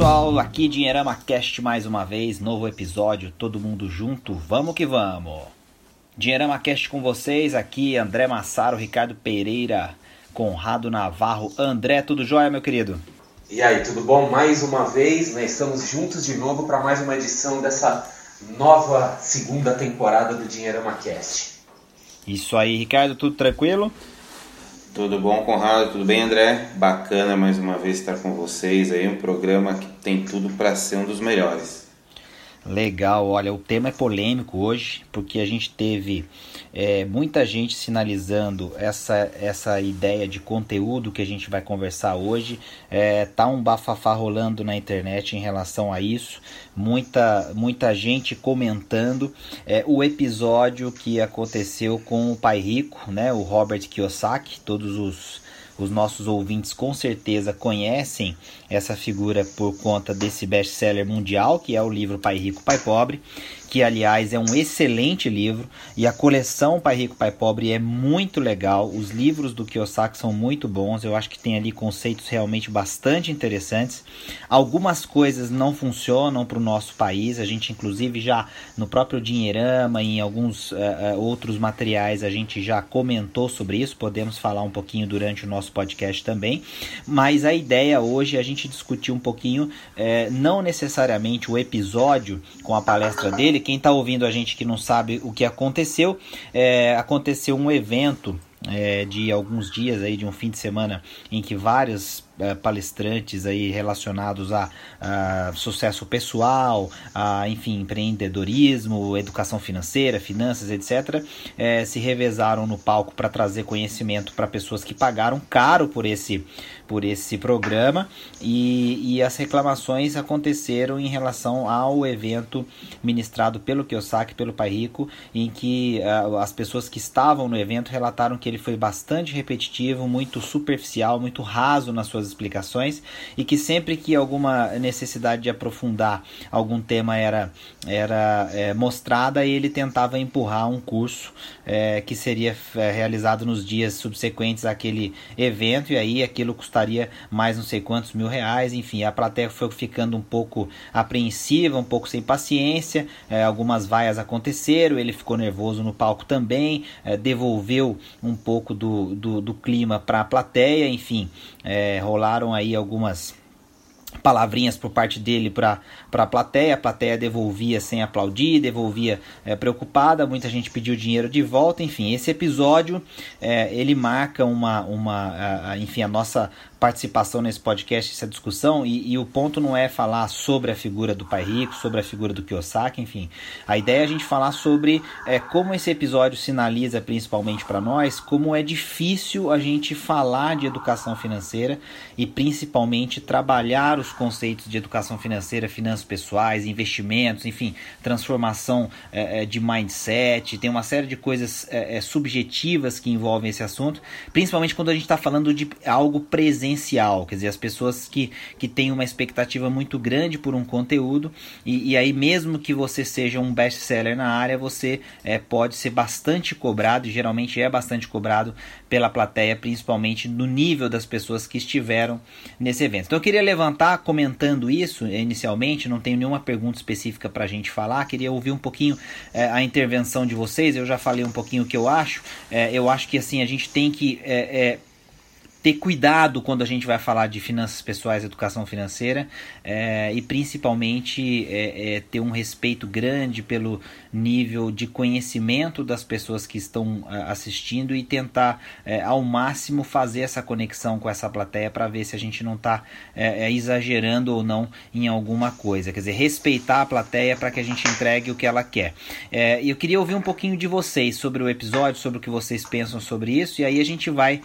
pessoal, aqui Dinheirama Cast mais uma vez, novo episódio, todo mundo junto, vamos que vamos. Dinheirama Cast com vocês, aqui André Massaro, Ricardo Pereira, Conrado Navarro. André, tudo jóia, meu querido? E aí, tudo bom? Mais uma vez, né? Estamos juntos de novo para mais uma edição dessa nova segunda temporada do Dinheirama Cast. Isso aí, Ricardo, tudo tranquilo? Tudo bom, Conrado? Tudo bem, André? Bacana mais uma vez estar com vocês aí, um programa que tem tudo para ser um dos melhores. Legal, olha, o tema é polêmico hoje, porque a gente teve é, muita gente sinalizando essa, essa ideia de conteúdo que a gente vai conversar hoje. É, tá um bafafá rolando na internet em relação a isso, muita, muita gente comentando é, o episódio que aconteceu com o pai rico, né, o Robert Kiyosaki, todos os os nossos ouvintes com certeza conhecem essa figura por conta desse best-seller mundial, que é o livro Pai Rico, Pai Pobre que aliás é um excelente livro e a coleção Pai Rico Pai Pobre é muito legal. Os livros do Kiyosaki são muito bons. Eu acho que tem ali conceitos realmente bastante interessantes. Algumas coisas não funcionam para o nosso país. A gente inclusive já no próprio Dinheirama e em alguns uh, outros materiais a gente já comentou sobre isso. Podemos falar um pouquinho durante o nosso podcast também. Mas a ideia hoje é a gente discutir um pouquinho, uh, não necessariamente o episódio com a palestra dele. Quem está ouvindo a gente que não sabe o que aconteceu, é, aconteceu um evento é, de alguns dias aí de um fim de semana em que vários é, palestrantes aí relacionados a, a, sucesso pessoal, a enfim empreendedorismo, educação financeira, finanças, etc, é, se revezaram no palco para trazer conhecimento para pessoas que pagaram caro por esse por esse programa. E, e as reclamações aconteceram em relação ao evento ministrado pelo Kiyosaki, pelo Pai Rico, em que uh, as pessoas que estavam no evento relataram que ele foi bastante repetitivo, muito superficial, muito raso nas suas explicações e que sempre que alguma necessidade de aprofundar algum tema era, era é, mostrada, ele tentava empurrar um curso é, que seria é, realizado nos dias subsequentes àquele evento e aí aquilo custaria mais não sei quantos mil reais, enfim, a plateia foi ficando um pouco apreensiva, um pouco sem paciência, é, algumas vaias aconteceram, ele ficou nervoso no palco também, é, devolveu um pouco do, do, do clima para a plateia, enfim, é, rolaram aí algumas palavrinhas por parte dele para a plateia, a plateia devolvia sem aplaudir, devolvia é, preocupada, muita gente pediu dinheiro de volta, enfim, esse episódio é, ele marca uma, uma a, a, enfim, a nossa participação nesse podcast, essa discussão, e, e, o ponto não é falar sobre a figura do Pai Rico, sobre a figura do Kiyosaki, enfim. A ideia é a gente falar sobre é, como esse episódio sinaliza, principalmente para nós, como é difícil a gente falar de educação financeira e principalmente trabalhar os conceitos de educação financeira, finanças pessoais, investimentos, enfim, transformação é, é de mindset, tem uma série de coisas é, é, subjetivas que envolvem esse assunto, principalmente quando a gente está falando de algo presente presencial, quer dizer, as pessoas que, que têm uma expectativa muito grande por um conteúdo e, e aí mesmo que você seja um best-seller na área, você é, pode ser bastante cobrado, e geralmente é bastante cobrado pela plateia, principalmente no nível das pessoas que estiveram nesse evento. Então eu queria levantar comentando isso inicialmente, não tenho nenhuma pergunta específica para a gente falar, queria ouvir um pouquinho é, a intervenção de vocês, eu já falei um pouquinho o que eu acho, é, eu acho que assim a gente tem que é, ter cuidado quando a gente vai falar de finanças pessoais, educação financeira é, e principalmente é, é, ter um respeito grande pelo nível de conhecimento das pessoas que estão assistindo e tentar ao máximo fazer essa conexão com essa plateia para ver se a gente não está exagerando ou não em alguma coisa. Quer dizer, respeitar a plateia para que a gente entregue o que ela quer. eu queria ouvir um pouquinho de vocês sobre o episódio, sobre o que vocês pensam sobre isso e aí a gente vai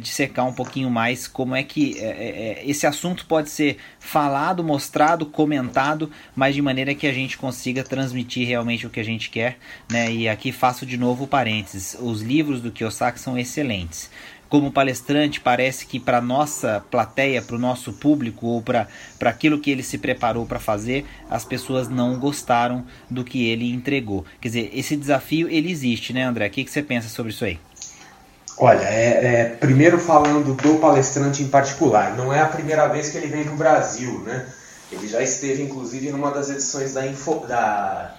dissecar explicar um pouquinho mais como é que é, é, é, esse assunto pode ser falado, mostrado, comentado, mas de maneira que a gente consiga transmitir realmente o que a gente quer. Né? E aqui faço de novo parênteses: os livros do Kiyosaki são excelentes como palestrante, parece que para nossa plateia, para o nosso público ou para aquilo que ele se preparou para fazer, as pessoas não gostaram do que ele entregou. Quer dizer, esse desafio ele existe, né, André? O que, que você pensa sobre isso aí? Olha, é, é, primeiro falando do palestrante em particular, não é a primeira vez que ele vem no Brasil, né? Ele já esteve, inclusive, numa das edições da, Info, da,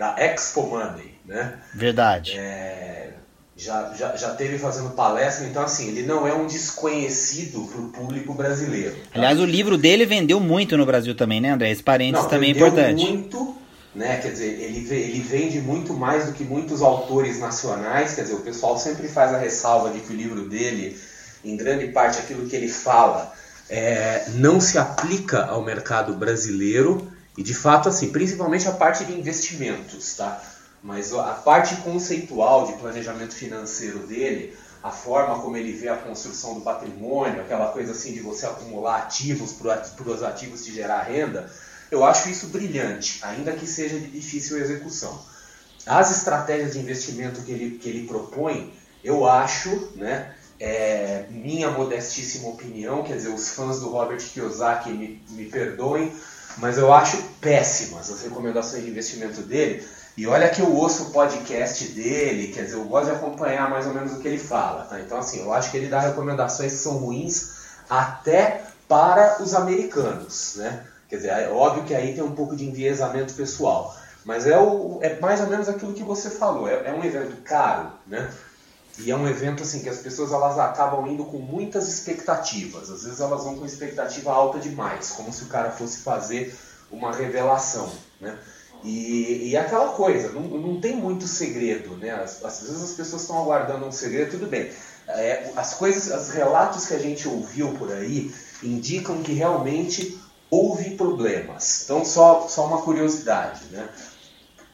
da Expo Money, né? Verdade. É, já, já, já teve fazendo palestra, então assim, ele não é um desconhecido para o público brasileiro. Tá? Aliás, o livro dele vendeu muito no Brasil também, né, André? Esse parênteses não, também é importante. muito, né? Quer dizer, ele, ele vende muito mais do que muitos autores nacionais, quer dizer, o pessoal sempre faz a ressalva de que o livro dele, em grande parte aquilo que ele fala, é, não se aplica ao mercado brasileiro e de fato assim, principalmente a parte de investimentos, tá? Mas a parte conceitual de planejamento financeiro dele, a forma como ele vê a construção do patrimônio, aquela coisa assim de você acumular ativos para os ativos te gerar renda, eu acho isso brilhante, ainda que seja de difícil execução. As estratégias de investimento que ele, que ele propõe, eu acho, né, é, minha modestíssima opinião, quer dizer, os fãs do Robert Kiyosaki me, me perdoem, mas eu acho péssimas as recomendações de investimento dele, e olha que eu ouço o podcast dele, quer dizer, eu gosto de acompanhar mais ou menos o que ele fala. Tá? Então, assim, eu acho que ele dá recomendações que são ruins até para os americanos. Né? Quer dizer, é óbvio que aí tem um pouco de enviesamento pessoal. Mas é, o, é mais ou menos aquilo que você falou. É, é um evento caro, né? E é um evento assim que as pessoas elas acabam indo com muitas expectativas. Às vezes elas vão com expectativa alta demais, como se o cara fosse fazer uma revelação, né? E, e aquela coisa, não, não tem muito segredo, né? Às, às vezes as pessoas estão aguardando um segredo, tudo bem. É, as coisas, os relatos que a gente ouviu por aí indicam que realmente houve problemas. Então, só, só uma curiosidade, né?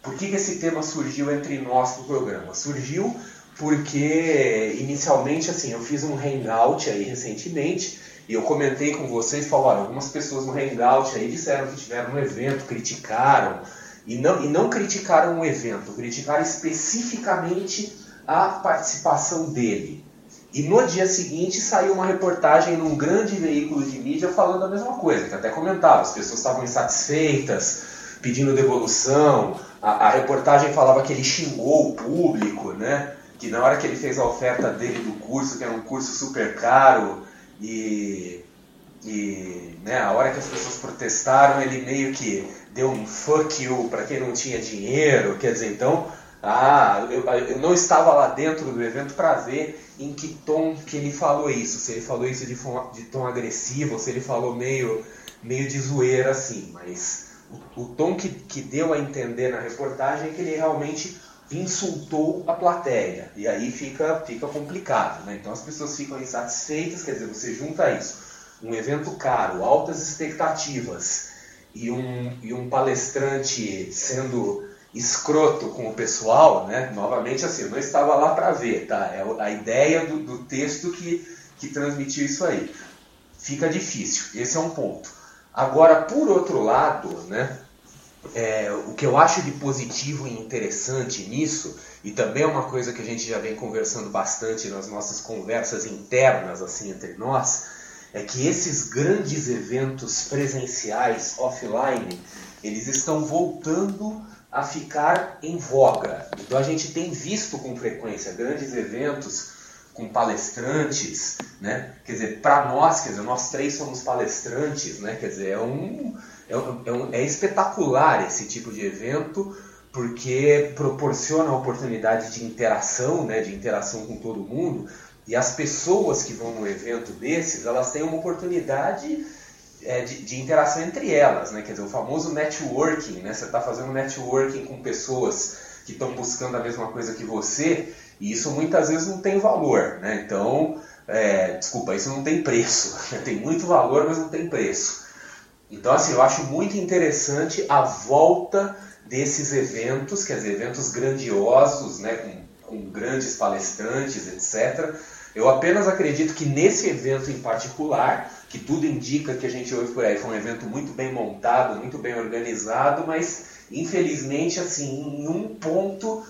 Por que, que esse tema surgiu entre nós no programa? Surgiu porque inicialmente assim eu fiz um hangout aí recentemente e eu comentei com vocês, falaram, algumas pessoas no hangout aí disseram que tiveram um evento, criticaram, e não, e não criticaram o evento, criticaram especificamente a participação dele. E no dia seguinte saiu uma reportagem num grande veículo de mídia falando a mesma coisa, que até comentava, as pessoas estavam insatisfeitas, pedindo devolução, a, a reportagem falava que ele xingou o público, né? Que na hora que ele fez a oferta dele do curso, que era um curso super caro, e, e né, a hora que as pessoas protestaram, ele meio que deu um fuck you para quem não tinha dinheiro, quer dizer, então, ah, eu, eu não estava lá dentro do evento para ver em que tom que ele falou isso, se ele falou isso de, de tom agressivo, ou se ele falou meio, meio de zoeira assim, mas o, o tom que, que deu a entender na reportagem é que ele realmente insultou a plateia, e aí fica, fica complicado, né? então as pessoas ficam insatisfeitas, quer dizer, você junta isso, um evento caro, altas expectativas, e um, e um palestrante sendo escroto com o pessoal, né? Novamente assim, eu não estava lá para ver, tá? É a ideia do, do texto que, que transmitiu isso aí. Fica difícil, esse é um ponto. Agora, por outro lado, né? É, o que eu acho de positivo e interessante nisso, e também é uma coisa que a gente já vem conversando bastante nas nossas conversas internas assim entre nós, é que esses grandes eventos presenciais offline, eles estão voltando a ficar em voga. Então a gente tem visto com frequência grandes eventos com palestrantes, né? Quer dizer, para nós, quer dizer, nós três somos palestrantes, né? Quer dizer, é um, é, é, um, é espetacular esse tipo de evento porque proporciona a oportunidade de interação, né? De interação com todo mundo e as pessoas que vão num evento desses, elas têm uma oportunidade é, de, de, interação entre elas, né? Quer dizer, o famoso networking, né? Você está fazendo networking com pessoas que estão buscando a mesma coisa que você, e isso muitas vezes não tem valor, né? Então, é, desculpa, isso não tem preço. Tem muito valor, mas não tem preço. Então, assim, eu acho muito interessante a volta desses eventos, quer dizer, eventos grandiosos, né? Com, com grandes palestrantes, etc eu apenas acredito que nesse evento em particular, que tudo indica que a gente ouve por aí, foi um evento muito bem montado, muito bem organizado, mas infelizmente, assim, em um ponto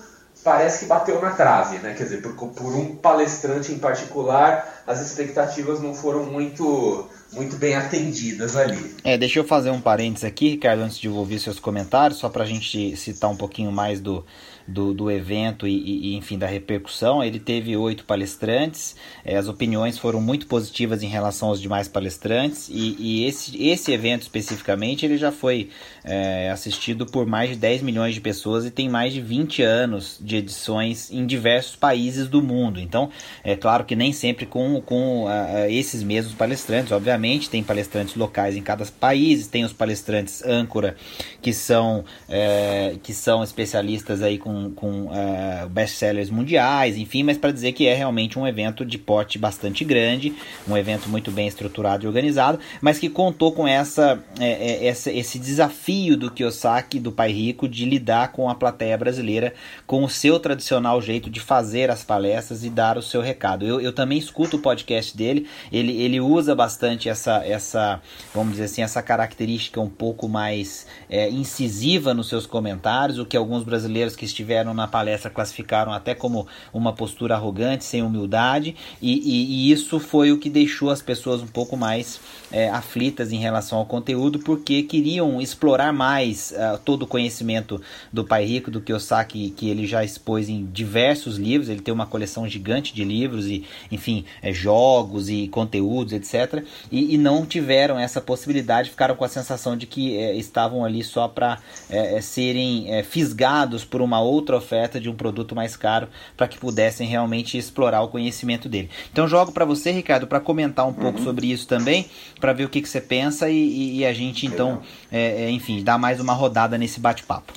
parece que bateu na trave, né? Quer dizer, por, por um palestrante em particular, as expectativas não foram muito muito bem atendidas ali. É, deixa eu fazer um parênteses aqui, Ricardo, antes de ouvir seus comentários, só para a gente citar um pouquinho mais do, do, do evento e, e, enfim, da repercussão. Ele teve oito palestrantes, é, as opiniões foram muito positivas em relação aos demais palestrantes e, e esse, esse evento especificamente ele já foi é, assistido por mais de 10 milhões de pessoas e tem mais de 20 anos de edições em diversos países do mundo. Então, é claro que nem sempre com, com uh, esses mesmos palestrantes, obviamente, tem palestrantes locais em cada país, tem os palestrantes âncora que são, é, que são especialistas aí com, com uh, best-sellers mundiais, enfim, mas para dizer que é realmente um evento de porte bastante grande, um evento muito bem estruturado e organizado, mas que contou com essa, é, essa esse desafio desafio do Kiyosaki, do Pai Rico, de lidar com a plateia brasileira com o seu tradicional jeito de fazer as palestras e dar o seu recado. Eu, eu também escuto o podcast dele, ele, ele usa bastante essa, essa, vamos dizer assim, essa característica um pouco mais é, incisiva nos seus comentários, o que alguns brasileiros que estiveram na palestra classificaram até como uma postura arrogante, sem humildade, e, e, e isso foi o que deixou as pessoas um pouco mais é, aflitas em relação ao conteúdo, porque queriam explorar mais uh, todo o conhecimento do Pai Rico, do Kiyosaki, que ele já expôs em diversos livros. Ele tem uma coleção gigante de livros e, enfim, é, jogos e conteúdos, etc. E, e, não tiveram essa possibilidade, ficaram com a sensação de que é, estavam ali só para é, é, serem é, fisgados por uma outra oferta de um produto mais caro para que pudessem realmente explorar o conhecimento dele. Então, jogo para você, Ricardo, para comentar um uhum. pouco sobre isso também, para ver o que, que você pensa e, e, a gente então, é, enfim enfim, dar mais uma rodada nesse bate-papo.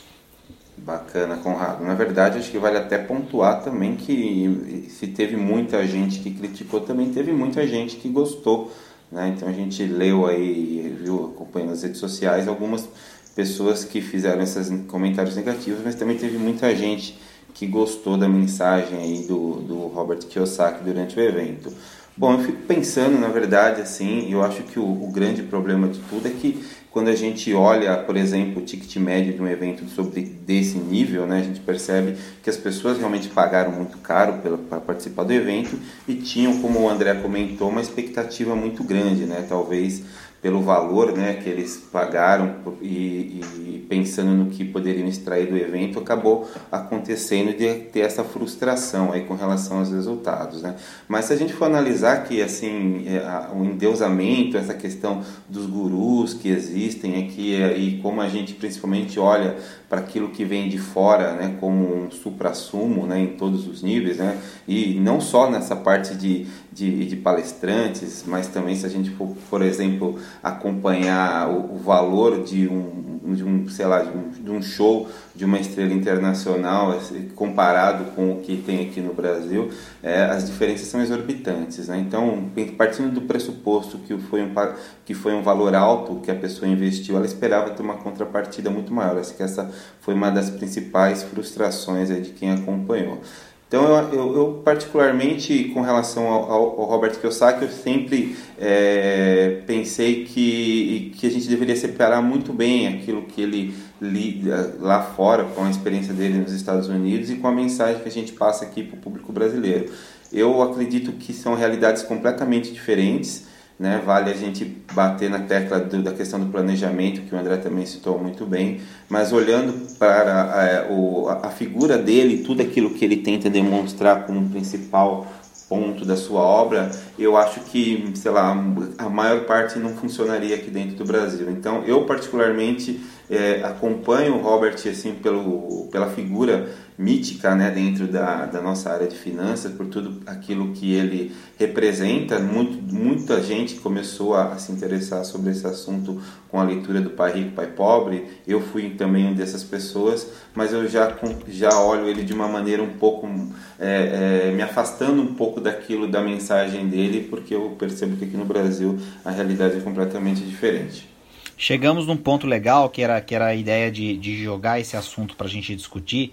Bacana, Conrado. Na verdade, acho que vale até pontuar também que se teve muita gente que criticou, também teve muita gente que gostou. Né? Então a gente leu aí, viu, acompanhando nas redes sociais, algumas pessoas que fizeram esses comentários negativos, mas também teve muita gente que gostou da mensagem aí do, do Robert Kiyosaki durante o evento. Bom, eu fico pensando, na verdade, assim, eu acho que o, o grande problema de tudo é que quando a gente olha, por exemplo, o ticket médio de um evento sobre desse nível, né, a gente percebe que as pessoas realmente pagaram muito caro para participar do evento e tinham, como o André comentou, uma expectativa muito grande, né, talvez pelo valor né, que eles pagaram e, e, pensando no que poderiam extrair do evento, acabou acontecendo de ter essa frustração aí com relação aos resultados. Né? Mas se a gente for analisar que assim, é, o endeusamento, essa questão dos gurus que existem aqui e como a gente principalmente olha para aquilo que vem de fora, né, como um supra-sumo né, em todos os níveis, né, e não só nessa parte de, de, de palestrantes, mas também se a gente for, por exemplo, acompanhar o, o valor de um, de um, sei lá, de um, de um, show de uma estrela internacional assim, comparado com o que tem aqui no Brasil, é, as diferenças são exorbitantes. Né? Então, partindo do pressuposto que foi, um, que foi um valor alto que a pessoa investiu, ela esperava ter uma contrapartida muito maior. Acho que essa foi uma das principais frustrações de quem acompanhou. Então, eu, eu, eu, particularmente, com relação ao, ao, Robert Kiyosaki, eu sempre é, pensei que, que a gente deveria separar muito bem aquilo que ele lida lá fora, com a experiência dele nos Estados Unidos e com a mensagem que a gente passa aqui para o público brasileiro. Eu acredito que são realidades completamente diferentes. Né? Vale a gente bater na tecla do, da questão do planejamento, que o André também citou muito bem, mas olhando para é, o, a figura dele, tudo aquilo que ele tenta demonstrar como principal ponto da sua obra, eu acho que, sei lá, a maior parte não funcionaria aqui dentro do Brasil. Então, eu particularmente é, acompanho o Robert assim pelo, pela figura mítica né, dentro da, da nossa área de finanças, por tudo aquilo que ele representa. Muito, muita gente começou a, a, se interessar sobre esse assunto com a leitura do Pai Rico, Pai Pobre. Eu fui também uma dessas pessoas, mas eu já, já olho ele de uma maneira um pouco, é, é, me afastando um pouco daquilo, da mensagem dele, porque eu percebo que aqui no Brasil a realidade é completamente diferente. Chegamos num ponto legal que era, que era a ideia de, de jogar esse assunto para a gente discutir,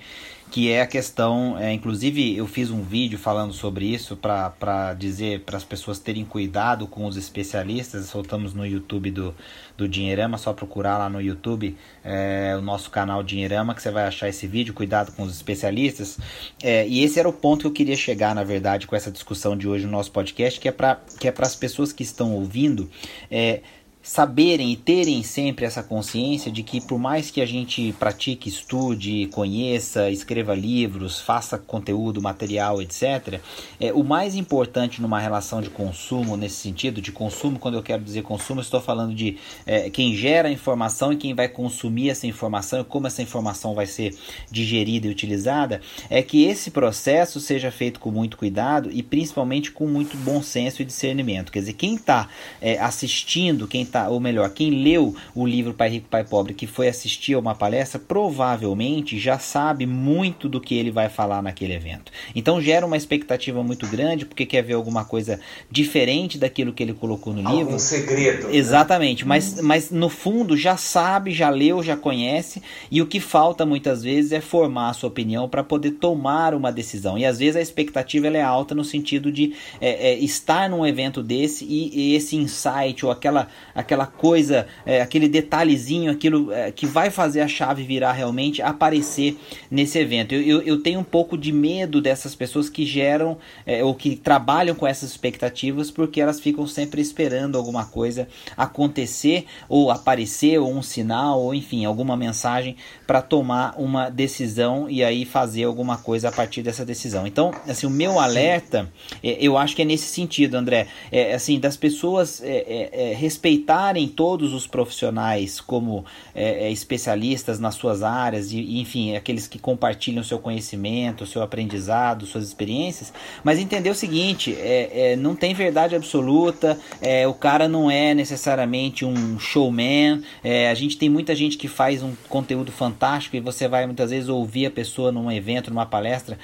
que é a questão, é, inclusive eu fiz um vídeo falando sobre isso para dizer para as pessoas terem cuidado com os especialistas, soltamos no YouTube do, do Dinheirama, só procurar lá no YouTube é, o nosso canal Dinheirama que você vai achar esse vídeo, cuidado com os especialistas, é, e esse era o ponto que eu queria chegar na verdade com essa discussão de hoje no nosso podcast, que é para que é as pessoas que estão ouvindo, é, saberem e terem sempre essa consciência de que por mais que a gente pratique, estude, conheça, escreva livros, faça conteúdo, material, etc., é, o mais importante numa relação de consumo, nesse sentido, de consumo, quando eu quero dizer consumo, estou falando de é, quem gera a informação e quem vai consumir essa informação e como essa informação vai ser digerida e utilizada, é que esse processo seja feito com muito cuidado e principalmente com muito bom senso e discernimento. Quer dizer, quem está é, assistindo, quem está tá, ou melhor, quem leu o livro Pai Rico, Pai Pobre, que foi assistir a uma palestra, provavelmente já sabe muito do que ele vai falar naquele evento. Então gera uma expectativa muito grande, porque quer ver alguma coisa diferente daquilo que ele colocou no Algum livro. Um segredo. Né? Exatamente, né? mas, mas no fundo já sabe, já leu, já conhece, e o que falta muitas vezes é formar a sua opinião para poder tomar uma decisão. E às vezes a expectativa é alta no sentido de é, é, estar num evento desse e, e esse insight ou aquela aquela coisa, é, aquele detalhezinho, aquilo é, que vai fazer a chave virar realmente aparecer nesse evento. Eu, eu, eu tenho um pouco de medo dessas pessoas que geram é, ou que trabalham com essas expectativas porque elas ficam sempre esperando alguma coisa acontecer ou aparecer, ou um sinal, ou enfim, alguma mensagem para tomar uma decisão e aí fazer alguma coisa a partir dessa decisão. Então, assim, o meu alerta, é, eu acho que é nesse sentido, André, é, assim, das pessoas é, respeitar tratarem todos os profissionais como é, é, especialistas nas suas áreas, e, enfim, aqueles que compartilham seu conhecimento, seu aprendizado, suas experiências, mas entender o seguinte: é, é não tem verdade absoluta, é, o cara não é necessariamente um showman, é, a gente tem muita gente que faz um conteúdo fantástico e você vai muitas vezes ouvir a pessoa num evento, numa palestra,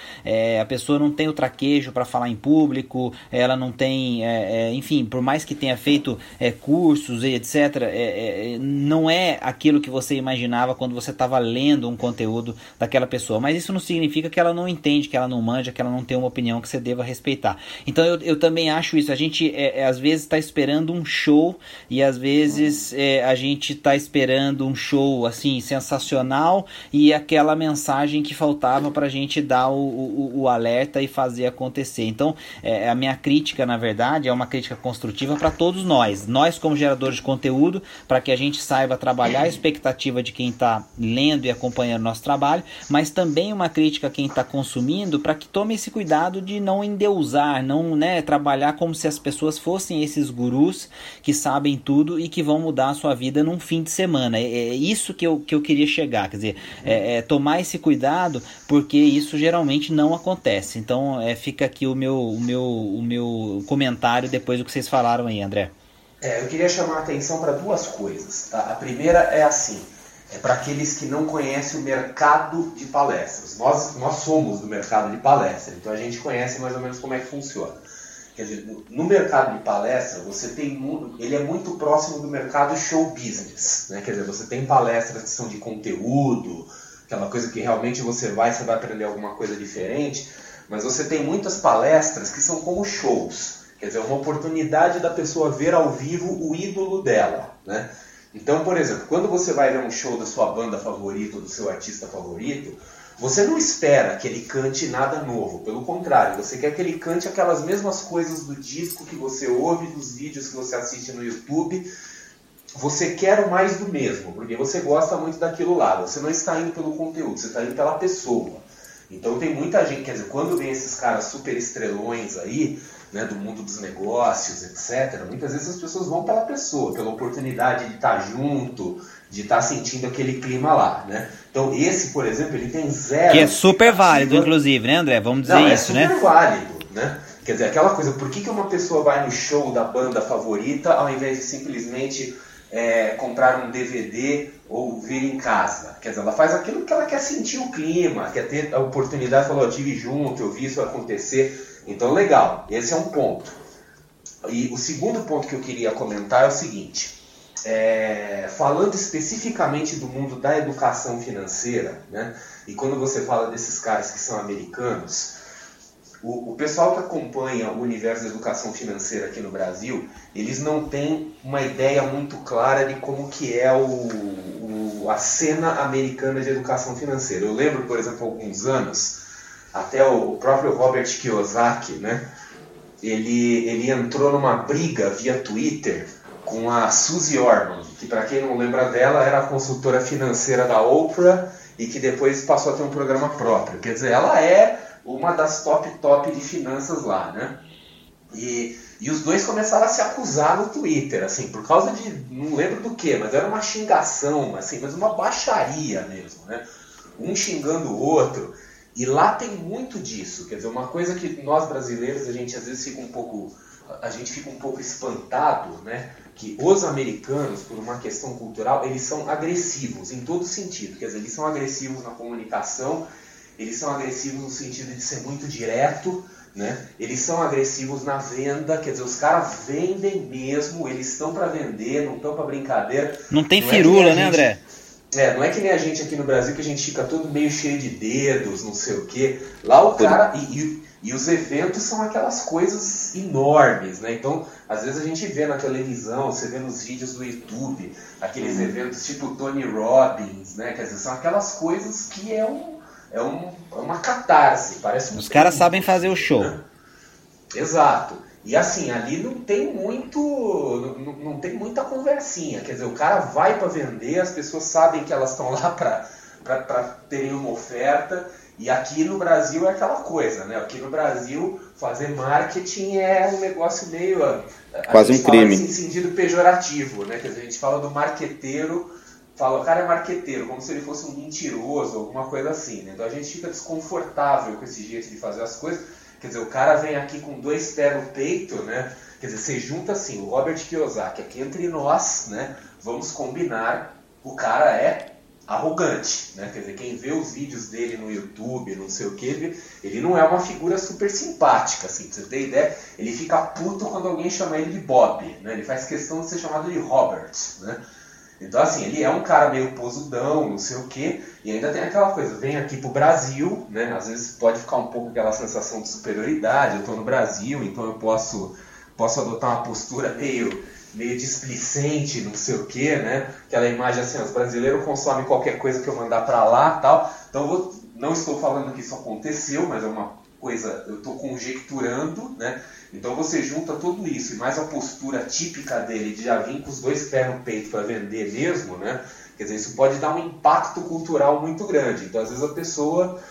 a pessoa não tem o traquejo para falar em público, ela não tem, enfim, por mais que tenha feito cursos, e etc., é, é, não é aquilo que você imaginava quando você estava lendo um conteúdo daquela pessoa. Mas isso não significa que ela não entende, que ela não manja, que ela não tem uma opinião que você deva respeitar. Então eu, eu também acho isso. A gente é, é às vezes está esperando um show e às vezes é, a gente está esperando um show assim sensacional e aquela mensagem que faltava para a gente dar o, o, o, alerta e fazer acontecer. Então é, a minha crítica, na verdade, é uma crítica construtiva para todos nós. Nós, como geradores de conteúdo, para que a gente saiba trabalhar a expectativa de quem está lendo e acompanhando nosso trabalho, mas também uma crítica a quem está consumindo, para que tome esse cuidado de não endeusar, não né, trabalhar como se as pessoas fossem esses gurus que sabem tudo e que vão mudar a sua vida num fim de semana. É, é isso que eu, que eu queria chegar, quer dizer, é, é tomar esse cuidado, porque isso geralmente não acontece. Então é, fica aqui o meu, o, meu, o meu comentário depois do que vocês falaram aí, André. É, eu queria chamar a atenção para duas coisas. Tá? A primeira é assim, é para aqueles que não conhecem o mercado de palestras. Nós, nós somos do mercado de palestras, então a gente conhece mais ou menos como é que funciona. Quer dizer, no mercado de palestra, você tem ele é muito próximo do mercado show business. Né? Quer dizer, você tem palestras que são de conteúdo, aquela coisa que realmente você vai, você vai aprender alguma coisa diferente, mas você tem muitas palestras que são como shows. Quer dizer, uma oportunidade da pessoa ver ao vivo o ídolo dela, né? Então, por exemplo, quando você vai ver um show da sua banda favorita do seu artista favorito, você não espera que ele cante nada novo, pelo contrário, você quer que ele cante aquelas mesmas coisas do disco que você ouve, dos vídeos que você assiste no YouTube. Você quer o mais do mesmo, porque você gosta muito daquilo lá. Você não está indo pelo conteúdo, você está indo pela pessoa. Então tem muita gente, quer dizer, quando vem esses caras super estrelões aí, né, do mundo dos negócios, etc., muitas vezes as pessoas vão pela pessoa, pela oportunidade de estar junto, de estar sentindo aquele clima lá, né? Então esse, por exemplo, ele tem zero... Que é super válido, inclusive, né, André? Vamos dizer Não, é isso, né? É super válido, né? Quer dizer, aquela coisa, por que, que uma pessoa vai no show da banda favorita ao invés de simplesmente é, comprar um DVD ou vir em casa? Quer dizer, ela faz aquilo que ela quer sentir o clima, quer ter a oportunidade, falou, eu tive junto, eu vi isso acontecer então, legal, esse é um ponto. E o segundo ponto que eu queria comentar é o seguinte: é, falando especificamente do mundo da educação financeira, né, e quando você fala desses caras que são americanos, o, o, pessoal que acompanha o universo da educação financeira aqui no Brasil, eles não têm uma ideia muito clara de como que é o, o, a cena americana de educação financeira. Eu lembro, por exemplo, alguns anos, até o próprio Robert Kiyosaki, né? Ele, ele entrou numa briga via Twitter com a Suzy Orman, que para quem não lembra dela, era a consultora financeira da Oprah e que depois passou a ter um programa próprio. Quer dizer, ela é uma das top top de finanças lá, né? E, e os dois começaram a se acusar no Twitter, assim, por causa de, não lembro do que, mas era uma xingação, assim, mas uma baixaria mesmo, né? Um xingando o outro. E lá tem muito disso, quer dizer, uma coisa que nós brasileiros, a gente às vezes fica um pouco, a gente fica um pouco espantado, né? Que os americanos, por uma questão cultural, eles são agressivos em todo sentido, quer dizer, eles são agressivos na comunicação, eles são agressivos no sentido de ser muito direto, né? Eles são agressivos na venda, quer dizer, os caras vendem mesmo, eles estão para vender, não estão para brincadeira. Não tem não é firula, é né, gente, André? É, não é que nem a gente aqui no Brasil que a gente fica todo meio cheio de dedos, não sei o quê. Lá o cara. E, e, e, os eventos são aquelas coisas enormes, né? Então, às vezes a gente vê na televisão, você vê nos vídeos do YouTube, aqueles uhum. eventos tipo Tony Robbins, né? Quer dizer, são aquelas coisas que é, um, é, um, é uma catarse. Parece um os caras sabem fazer o show. Né? Exato. E assim, ali não tem muito. Não, não tem muita conversinha. Quer dizer, o cara vai para vender, as pessoas sabem que elas estão lá para terem uma oferta. E aqui no Brasil é aquela coisa, né? Aqui no Brasil, fazer marketing é um negócio meio. Quase um crime. Em sentido pejorativo, né? Quer dizer, a gente fala do marqueteiro, fala, o cara é marqueteiro, como se ele fosse um mentiroso, alguma coisa assim, né? Então a gente fica desconfortável com esse jeito de fazer as coisas Quer dizer, o cara vem aqui com dois pés no peito, né? Quer dizer, você junta assim, o Robert Kiyosaki, aqui entre nós, né? Vamos combinar, o cara é arrogante, né? Quer dizer, quem vê os vídeos dele no YouTube, não sei o que, ele não é uma figura super simpática, assim, pra você ter ideia, ele fica puto quando alguém chama ele de Bob, né? Ele faz questão de ser chamado de Robert, né? Então, assim, ele é um cara meio posudão, não sei o quê, e ainda tem aquela coisa, vem aqui pro Brasil, né? Às vezes pode ficar um pouco aquela sensação de superioridade, eu tô no Brasil, então eu posso, posso adotar uma postura meio, meio displicente, não sei o quê, né? Aquela imagem assim, os brasileiros consomem qualquer coisa que eu mandar para lá tal. Então, eu vou, não estou falando que isso aconteceu, mas é uma coisa, eu estou conjecturando, né? Então você junta tudo isso e mais a postura típica dele de já vir com os dois pés no peito para vender mesmo, né? Quer dizer, isso pode dar um impacto cultural muito grande. Então às vezes a pessoa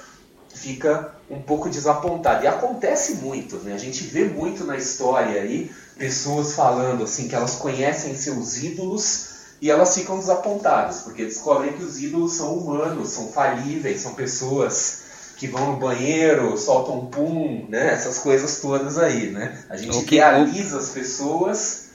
fica um pouco desapontada. E acontece muito, né? A gente vê muito na história aí pessoas falando assim que elas conhecem seus ídolos e elas ficam desapontadas, porque descobrem que os ídolos são humanos, são falíveis, são pessoas que vão no banheiro, soltam um pum, né? Essas coisas todas aí, né? A gente okay. realiza as pessoas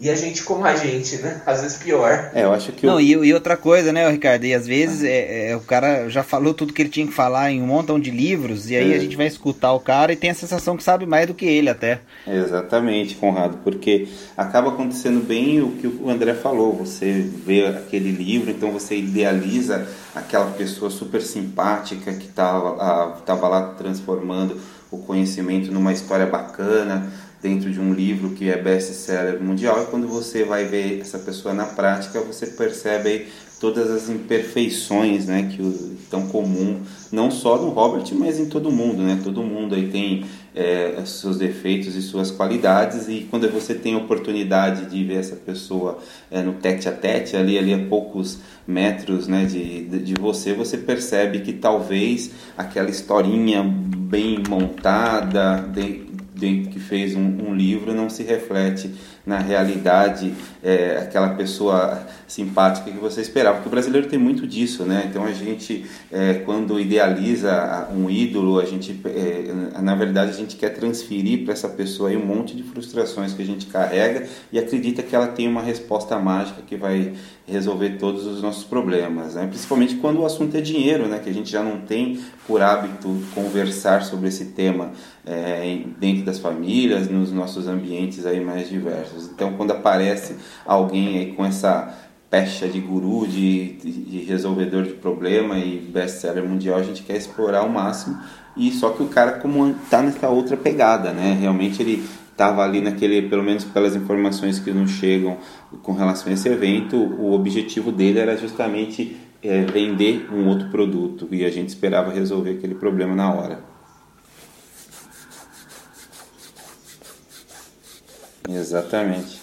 e a gente como a gente, né? Às vezes pior. É, eu acho que. Não, e, e, outra coisa, né, Ricardo? E às vezes é, é, o cara já falou tudo que ele tinha que falar em um montão de livros, e aí é. a gente vai escutar o cara e tem a sensação que sabe mais do que ele até. Exatamente, Conrado, porque acaba acontecendo bem o que o André falou. Você vê aquele livro, então você idealiza aquela pessoa super simpática que estava lá transformando o conhecimento numa história bacana dentro de um livro que é best-seller mundial e quando você vai ver essa pessoa na prática você percebe todas as imperfeições né que tão comum não só no Robert mas em todo mundo né? Todo mundo aí tem é, seus defeitos e suas qualidades e quando você tem a oportunidade de ver essa pessoa é, no tete a tete ali ali a poucos metros né de, de você você percebe que talvez aquela historinha bem montada de, que fez um, um, livro não se reflete na realidade é, aquela pessoa simpática que você esperava. Porque o brasileiro tem muito disso, né? Então a gente, é, quando idealiza um ídolo, a gente, é, na verdade, a gente quer transferir para essa pessoa aí um monte de frustrações que a gente carrega e acredita que ela tem uma resposta mágica que vai resolver todos os nossos problemas, né? Principalmente quando o assunto é dinheiro, né? Que a gente já não tem por hábito conversar sobre esse tema é, dentro das famílias, nos nossos ambientes aí mais diversos. Então, quando aparece alguém aí com essa pecha de guru, de, de resolvedor de problema e best-seller mundial, a gente quer explorar ao máximo. E só que o cara como tá nessa outra pegada, né? Realmente ele estava ali naquele, pelo menos pelas informações que nos chegam com relação a esse evento, o objetivo dele era justamente é, vender um outro produto e a gente esperava resolver aquele problema na hora. Exatamente.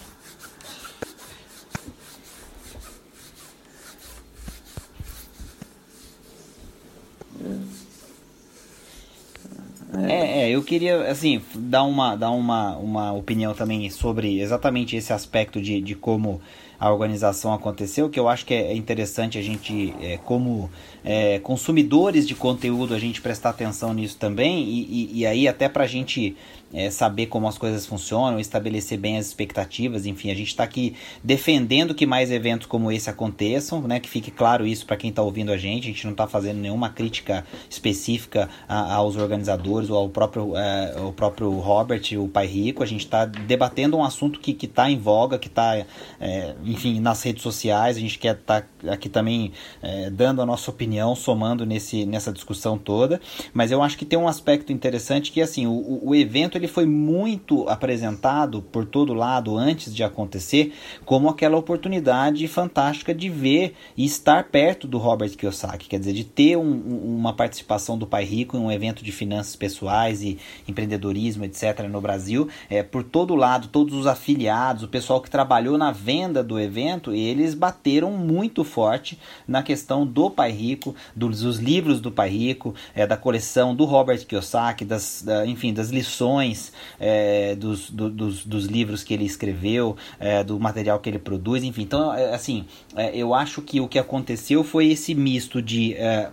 É. é, é, eu queria, assim, dar, uma, dar uma, uma opinião também sobre exatamente esse aspecto de, de como a organização aconteceu, que eu acho que é interessante a gente, é, como é, consumidores de conteúdo, a gente prestar atenção nisso também, e, e, e aí até para a gente é, saber como as coisas funcionam, estabelecer bem as expectativas, enfim, a gente está aqui defendendo que mais eventos como esse aconteçam, né, que fique claro isso para quem está ouvindo a gente, a gente não está fazendo nenhuma crítica específica a, aos organizadores ou ao próprio, é, ao próprio Robert, o pai rico, a gente está debatendo um assunto que está em voga, que está, é, enfim, nas redes sociais, a gente quer estar tá aqui também é, dando a nossa opinião, somando nesse, nessa discussão toda, mas eu acho que tem um aspecto interessante que, assim, o, o evento ele foi muito apresentado por todo lado antes de acontecer como aquela oportunidade fantástica de ver e estar perto do Robert Kiyosaki, quer dizer, de ter um, uma participação do Pai Rico em um evento de finanças pessoais e empreendedorismo, etc., no Brasil, é, por todo lado, todos os afiliados, o pessoal que trabalhou na venda do evento, eles bateram muito forte na questão do Pai Rico, dos, dos livros do Pai Rico, é, da coleção do Robert Kiyosaki, das, da, enfim, das lições é, dos, do, dos, dos, livros que ele escreveu, é, do material que ele produz, enfim. Então, é, assim, é, eu acho que o que aconteceu foi esse misto de é,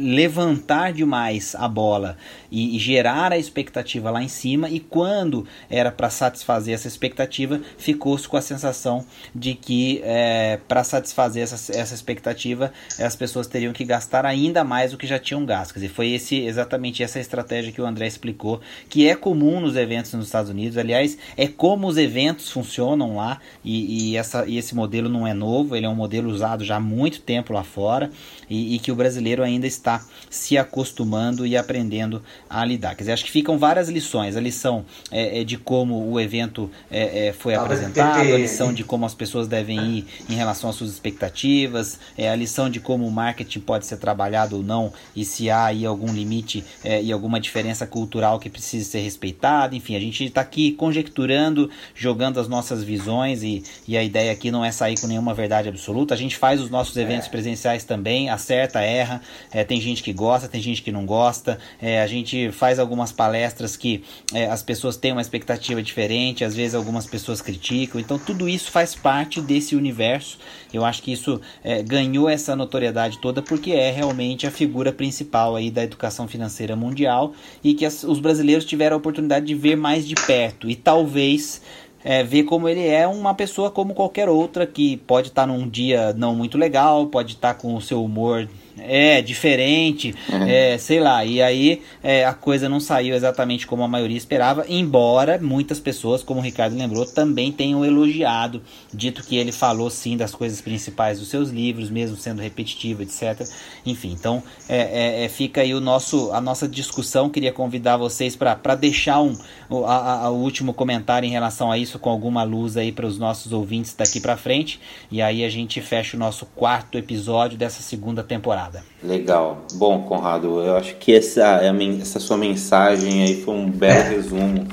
levantar demais a bola e, e, gerar a expectativa lá em cima, e quando era para satisfazer essa expectativa, ficou-se com a sensação de que é, para satisfazer essa, essa expectativa as pessoas teriam que gastar ainda mais do que já tinham gasto. Dizer, foi esse, exatamente essa estratégia que o André explicou, que é comum nos eventos nos Estados Unidos. Aliás, é como os eventos funcionam lá, e, e essa, e esse modelo não é novo, ele é um modelo usado já há muito tempo lá fora, e, e que o brasileiro ainda está está se acostumando e aprendendo a lidar. Quer dizer, acho que ficam várias lições. A lição é, é de como o evento é, é foi apresentado, a lição de como as pessoas devem ir em relação às suas expectativas, é, a lição de como o marketing pode ser trabalhado ou não e se há aí algum limite é, e alguma diferença cultural que precise ser respeitada. Enfim, a gente está aqui conjecturando, jogando as nossas visões e, e a ideia aqui não é sair com nenhuma verdade absoluta. A gente faz os nossos eventos presenciais também, acerta, erra, é, tem gente que gosta, tem gente que não gosta. É, a gente faz algumas palestras que é, as pessoas têm uma expectativa diferente, às vezes algumas pessoas criticam. Então tudo isso faz parte desse universo. Eu acho que isso é, ganhou essa notoriedade toda porque é realmente a figura principal aí da educação financeira mundial e que as, os brasileiros tiveram a oportunidade de ver mais de perto e talvez é, ver como ele é uma pessoa como qualquer outra que pode estar tá num dia não muito legal, pode estar tá com o seu humor é, diferente, uhum. é, sei lá. E aí é, a coisa não saiu exatamente como a maioria esperava, embora muitas pessoas, como o Ricardo lembrou, também tenham elogiado, dito que ele falou sim das coisas principais dos seus livros, mesmo sendo repetitivo, etc. Enfim, então é, é, é, fica aí o nosso, a nossa discussão. Queria convidar vocês para deixar um, o, a, a, o último comentário em relação a isso, com alguma luz aí para os nossos ouvintes daqui para frente. E aí a gente fecha o nosso quarto episódio dessa segunda temporada temporada. Legal. Bom, Conrado, eu acho que essa, essa sua mensagem aí foi um belo resumo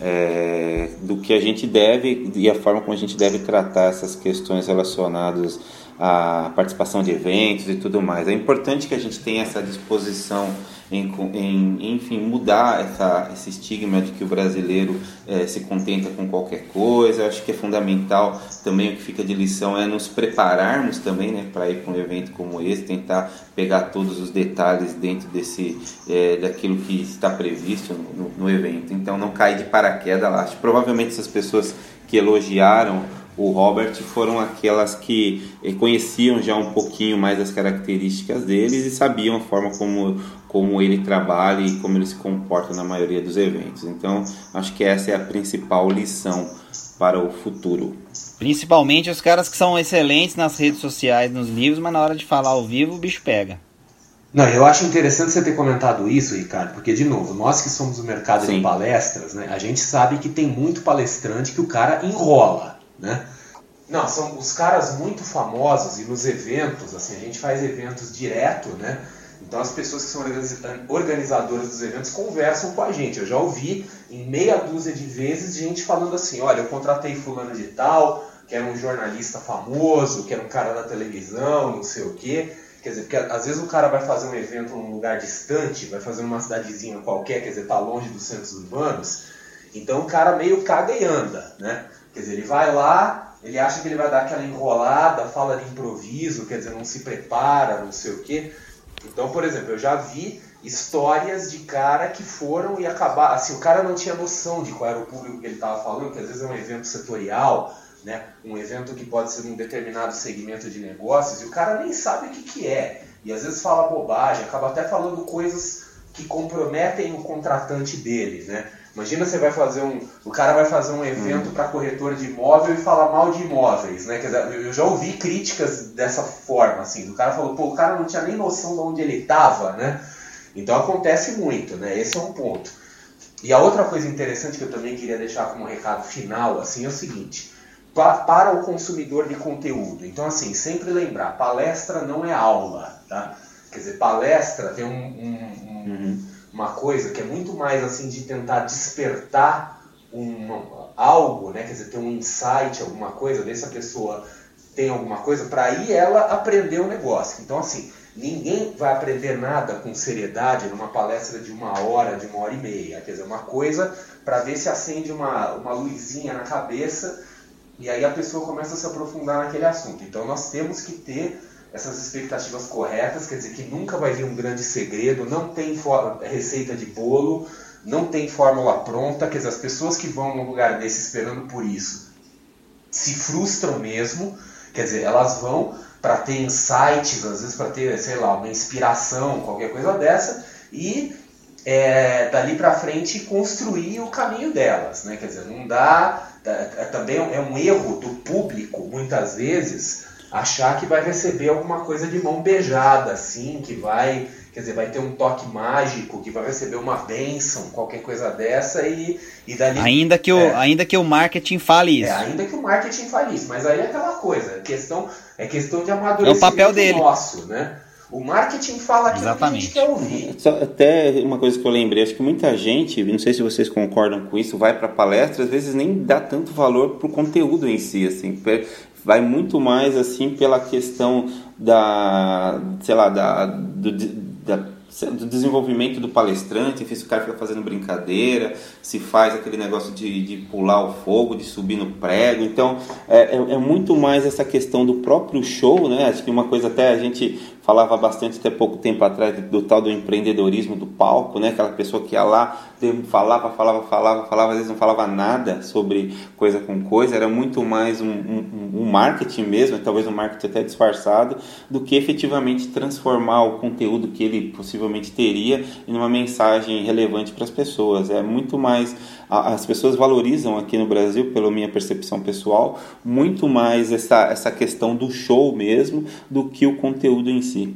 é, do que a gente deve e a forma como a gente deve tratar essas questões relacionadas à participação de eventos e tudo mais. É importante que a gente tenha essa disposição em, em enfim, mudar essa, esse estigma de que o brasileiro é, se contenta com qualquer coisa. Eu acho que é fundamental também o que fica de lição é nos prepararmos também né, para ir para um evento como esse, tentar pegar todos os detalhes dentro desse é, daquilo que está previsto no, no, evento. Então não cair de paraquedas lá. Acho, provavelmente essas pessoas que elogiaram o Robert foram aquelas que eh, conheciam já um pouquinho mais as características deles e sabiam a forma como, como ele trabalha e como ele se comporta na maioria dos eventos. Então, acho que essa é a principal lição para o futuro. Principalmente os caras que são excelentes nas redes sociais, nos livros, mas na hora de falar ao vivo o bicho pega. Não, eu acho interessante você ter comentado isso, Ricardo, porque, de novo, nós que somos o mercado Sim. de palestras, né, a gente sabe que tem muito palestrante que o cara enrola né? Não, são os caras muito famosos e nos eventos, assim, a gente faz eventos direto, né? Então as pessoas que são organizadoras dos eventos conversam com a gente. Eu já ouvi em meia dúzia de vezes gente falando assim, olha, eu contratei fulano de tal, que era um jornalista famoso, que era um cara da televisão, não sei o quê. Quer dizer, porque às vezes o cara vai fazer um evento num lugar distante, vai fazer numa cidadezinha qualquer, quer dizer, tá longe dos centros urbanos, então o cara meio caga e anda, né? Quer dizer, ele vai lá, ele acha que ele vai dar aquela enrolada, fala de improviso, quer dizer, não se prepara, não sei o quê. Então, por exemplo, eu já vi histórias de cara que foram e acabaram. Assim, o cara não tinha noção de qual era o público que ele estava falando, que às vezes é um evento setorial, né? um evento que pode ser um determinado segmento de negócios, e o cara nem sabe o que, que é. E às vezes fala bobagem, acaba até falando coisas que comprometem o contratante dele. Né? Imagina você vai fazer um. O cara vai fazer um evento para corretor de imóvel e falar mal de imóveis, né? Quer dizer, eu já ouvi críticas dessa forma, assim. O cara falou, pô, o cara não tinha nem noção de onde ele estava, né? Então acontece muito, né? Esse é um ponto. E a outra coisa interessante que eu também queria deixar como recado final, assim, é o seguinte. Para o consumidor de conteúdo. Então, assim, sempre lembrar, palestra não é aula, tá? Quer dizer, palestra tem um, um, um uhum uma coisa que é muito mais assim de tentar despertar um, algo, né? Quer dizer, ter um insight, alguma coisa, ver se a pessoa tem alguma coisa, para aí ela aprender o negócio. Então, assim, ninguém vai aprender nada com seriedade numa palestra de uma hora, de uma hora e meia. Quer dizer, uma coisa para ver se acende uma, uma luzinha na cabeça e aí a pessoa começa a se aprofundar naquele assunto. Então, nós temos que ter essas expectativas corretas, quer dizer que nunca vai vir um grande segredo, não tem receita de bolo, não tem fórmula pronta, quer dizer, as pessoas que vão num lugar desse esperando por isso se frustram mesmo, quer dizer, elas vão para ter insights, às vezes para ter, sei lá, uma inspiração, qualquer coisa dessa, e é, dali para frente construir o caminho delas, né? Quer dizer, não dá, é, também é um erro do público muitas vezes achar que vai receber alguma coisa de mão beijada, assim, que vai, quer dizer, vai ter um toque mágico, que vai receber uma bênção, qualquer coisa dessa e, e dali... Ainda que, o, é, ainda que o marketing fale isso. É, ainda que o marketing fale isso, mas aí é aquela coisa, questão, é questão de amadurecimento é o papel dele. nosso, né? O marketing fala aquilo Exatamente. que a gente quer ouvir. Só, até uma coisa que eu lembrei, acho que muita gente, não sei se vocês concordam com isso, vai para palestra, às vezes nem dá tanto valor pro conteúdo em si, assim vai muito mais assim pela questão da, sei lá, da, do, da do desenvolvimento do palestrante, se o cara fica fazendo brincadeira, se faz aquele negócio de, de pular o fogo, de subir no prego. Então, é, é, é, muito mais essa questão do próprio show, né? Acho que uma coisa até a gente falava bastante até pouco tempo atrás do, tal do empreendedorismo do palco, né? Aquela pessoa que ia lá, falava, falava, falava, falava, às vezes não falava nada sobre coisa com coisa, era muito mais um, um, um marketing mesmo, talvez um marketing até disfarçado, do que efetivamente transformar o conteúdo que ele possivelmente teria em uma mensagem relevante para as pessoas. É muito mais as pessoas valorizam aqui no Brasil, pela minha percepção pessoal, muito mais essa, essa questão do show mesmo do que o conteúdo em si.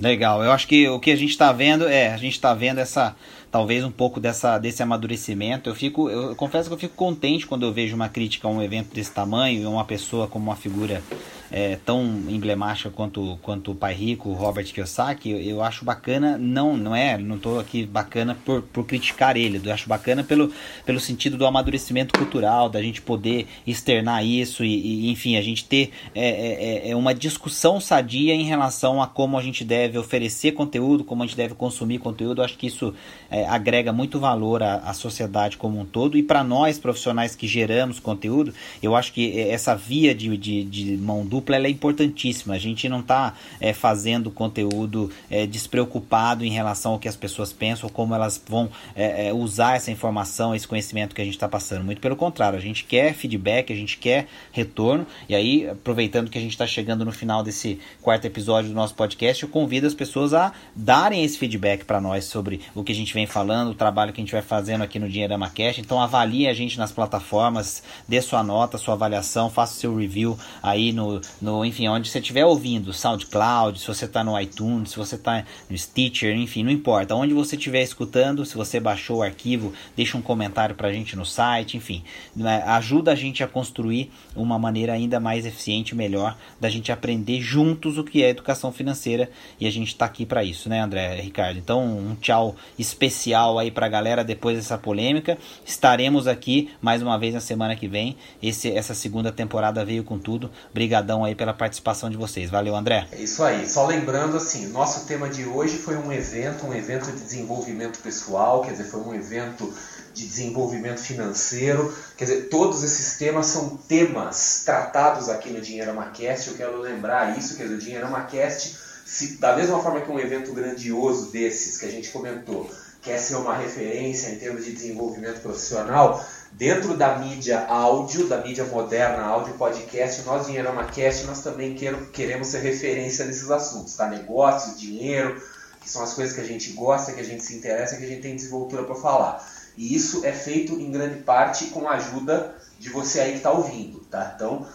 Legal, eu acho que o que a gente está vendo é, a gente está vendo essa talvez um pouco dessa, desse amadurecimento. Eu fico, eu confesso que eu fico contente quando eu vejo uma crítica a um evento desse tamanho e uma pessoa como uma figura é, tão emblemática quanto, quanto o pai rico, Robert Kiyosaki. Eu, acho bacana, não, não é, não estou aqui bacana por, por criticar ele. Eu acho bacana pelo, pelo sentido do amadurecimento cultural, da gente poder externar isso e, e enfim, a gente ter é, é, é, é uma discussão sadia em relação a como a gente deve oferecer conteúdo, como a gente deve consumir conteúdo. Eu acho que isso é, agrega muito valor à, à, sociedade como um todo e para nós profissionais que geramos conteúdo, eu acho que é, essa via de, de, de mão dupla é importantíssima. A gente não está é, fazendo conteúdo é, despreocupado em relação ao que as pessoas pensam como elas vão é, é, usar essa informação, esse conhecimento que a gente está passando. Muito pelo contrário, a gente quer feedback, a gente quer retorno. E aí, aproveitando que a gente está chegando no final desse quarto episódio do nosso podcast, eu convido as pessoas a darem esse feedback para nós sobre o que a gente vem falando, o trabalho que a gente vai fazendo aqui no Dinheirama Cash. Então avalie a gente nas plataformas, dê sua nota, sua avaliação, faça o seu review aí no, no enfim, onde você estiver ouvindo, SoundCloud, se você está no iTunes, se você está no Stitcher, enfim, não importa. Onde você estiver escutando, se você baixou o arquivo, deixa um comentário para a gente no site, enfim. Né, ajuda a gente a construir uma maneira ainda mais eficiente melhor da gente aprender juntos o que é educação financeira e a gente está aqui para isso, né, André, Ricardo? Então, um tchau especial aí pra galera depois dessa polêmica. Estaremos aqui mais uma vez na semana que vem. Esse, essa segunda temporada veio com tudo. Brigadão Brigadão aí pela participação de vocês. Valeu, André. É isso aí. Só lembrando assim, nosso tema de hoje foi um evento, um evento de desenvolvimento pessoal, quer dizer, foi um evento de desenvolvimento financeiro. Quer dizer, todos esses temas são temas tratados aqui no Dinheiro Amacast. Eu quero lembrar isso, quer dizer, o Dinheiro Amacast, se, da mesma forma que um evento grandioso desses que a gente comentou, quer ser uma referência em termos de desenvolvimento profissional, dentro da mídia áudio, da mídia moderna, áudio podcast, nós, Dinheirama Cast, nós também queremos ser referência nesses assuntos, tá? Negócios, dinheiro, que são as coisas que a gente gosta, que a gente se interessa, que a gente tem desenvoltura para falar. E isso é feito em grande parte com a ajuda de você aí que está ouvindo, tá? Então,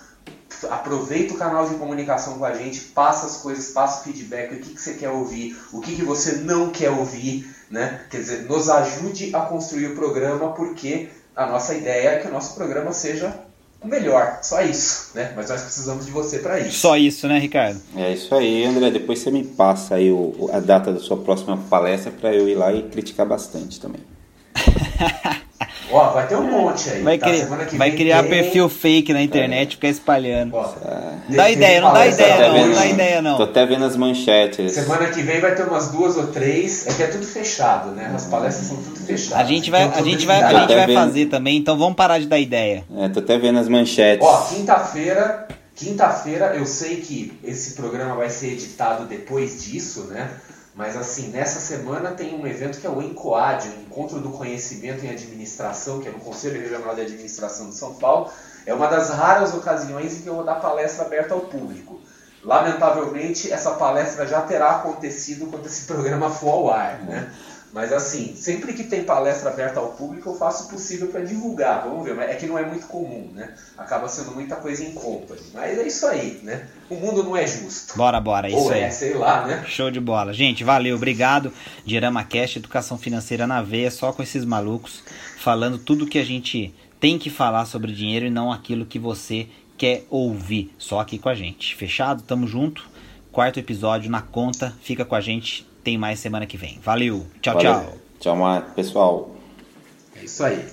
aproveita o canal de comunicação com a gente, passa as coisas, passa o feedback, o que, que você quer ouvir, o que, que você não quer ouvir, né? Quer dizer, nos ajude a construir o programa, porque a nossa ideia é que o nosso programa seja o melhor, só isso, né? Mas nós precisamos de você para isso. Só isso, né, Ricardo? É isso aí, André. Depois você me passa aí o, a data da sua próxima palestra para eu ir lá e criticar bastante também. Ó, vai ter um monte aí. Vai, tá? criar, vai criar tem... perfil fake na internet, é. ficar espalhando. Ó. Dá ideia, não dá ideia não, vendo, não dá ideia não. Tô até vendo as manchetes. Semana que vem vai ter umas duas ou três, é que é tudo fechado, né? As palestras são tudo fechadas. A gente vai, a gente vai, a gente vai fazer também, então vamos parar de dar ideia. É, tô até vendo as manchetes. Ó, quinta-feira, quinta-feira eu sei que esse programa vai ser editado depois disso, né? Mas assim, nessa semana tem um evento que é o ENCOAD, o Encontro do Conhecimento em Administração, que é no Conselho Regional de Administração de São Paulo. É uma das raras ocasiões em que eu vou dar palestra aberta ao público. Lamentavelmente, essa palestra já terá acontecido quando esse programa for ao ar, né? Mas assim, sempre que tem palestra aberta ao público, eu faço o possível para divulgar. Vamos ver, mas é que não é muito comum, né? Acaba sendo muita coisa em company. Mas é isso aí, né? O mundo não é justo. Bora, bora, é isso Ou aí. É, sei lá, né? Show de bola. Gente, valeu, obrigado. Dirama Cash, Educação Financeira na Veia, só com esses malucos, falando tudo que a gente tem que falar sobre dinheiro e não aquilo que você quer ouvir. Só aqui com a gente. Fechado? Tamo junto. Quarto episódio na conta. Fica com a gente tem mais semana que vem. Valeu. Tchau, Valeu. tchau. Tchau, pessoal. É isso aí.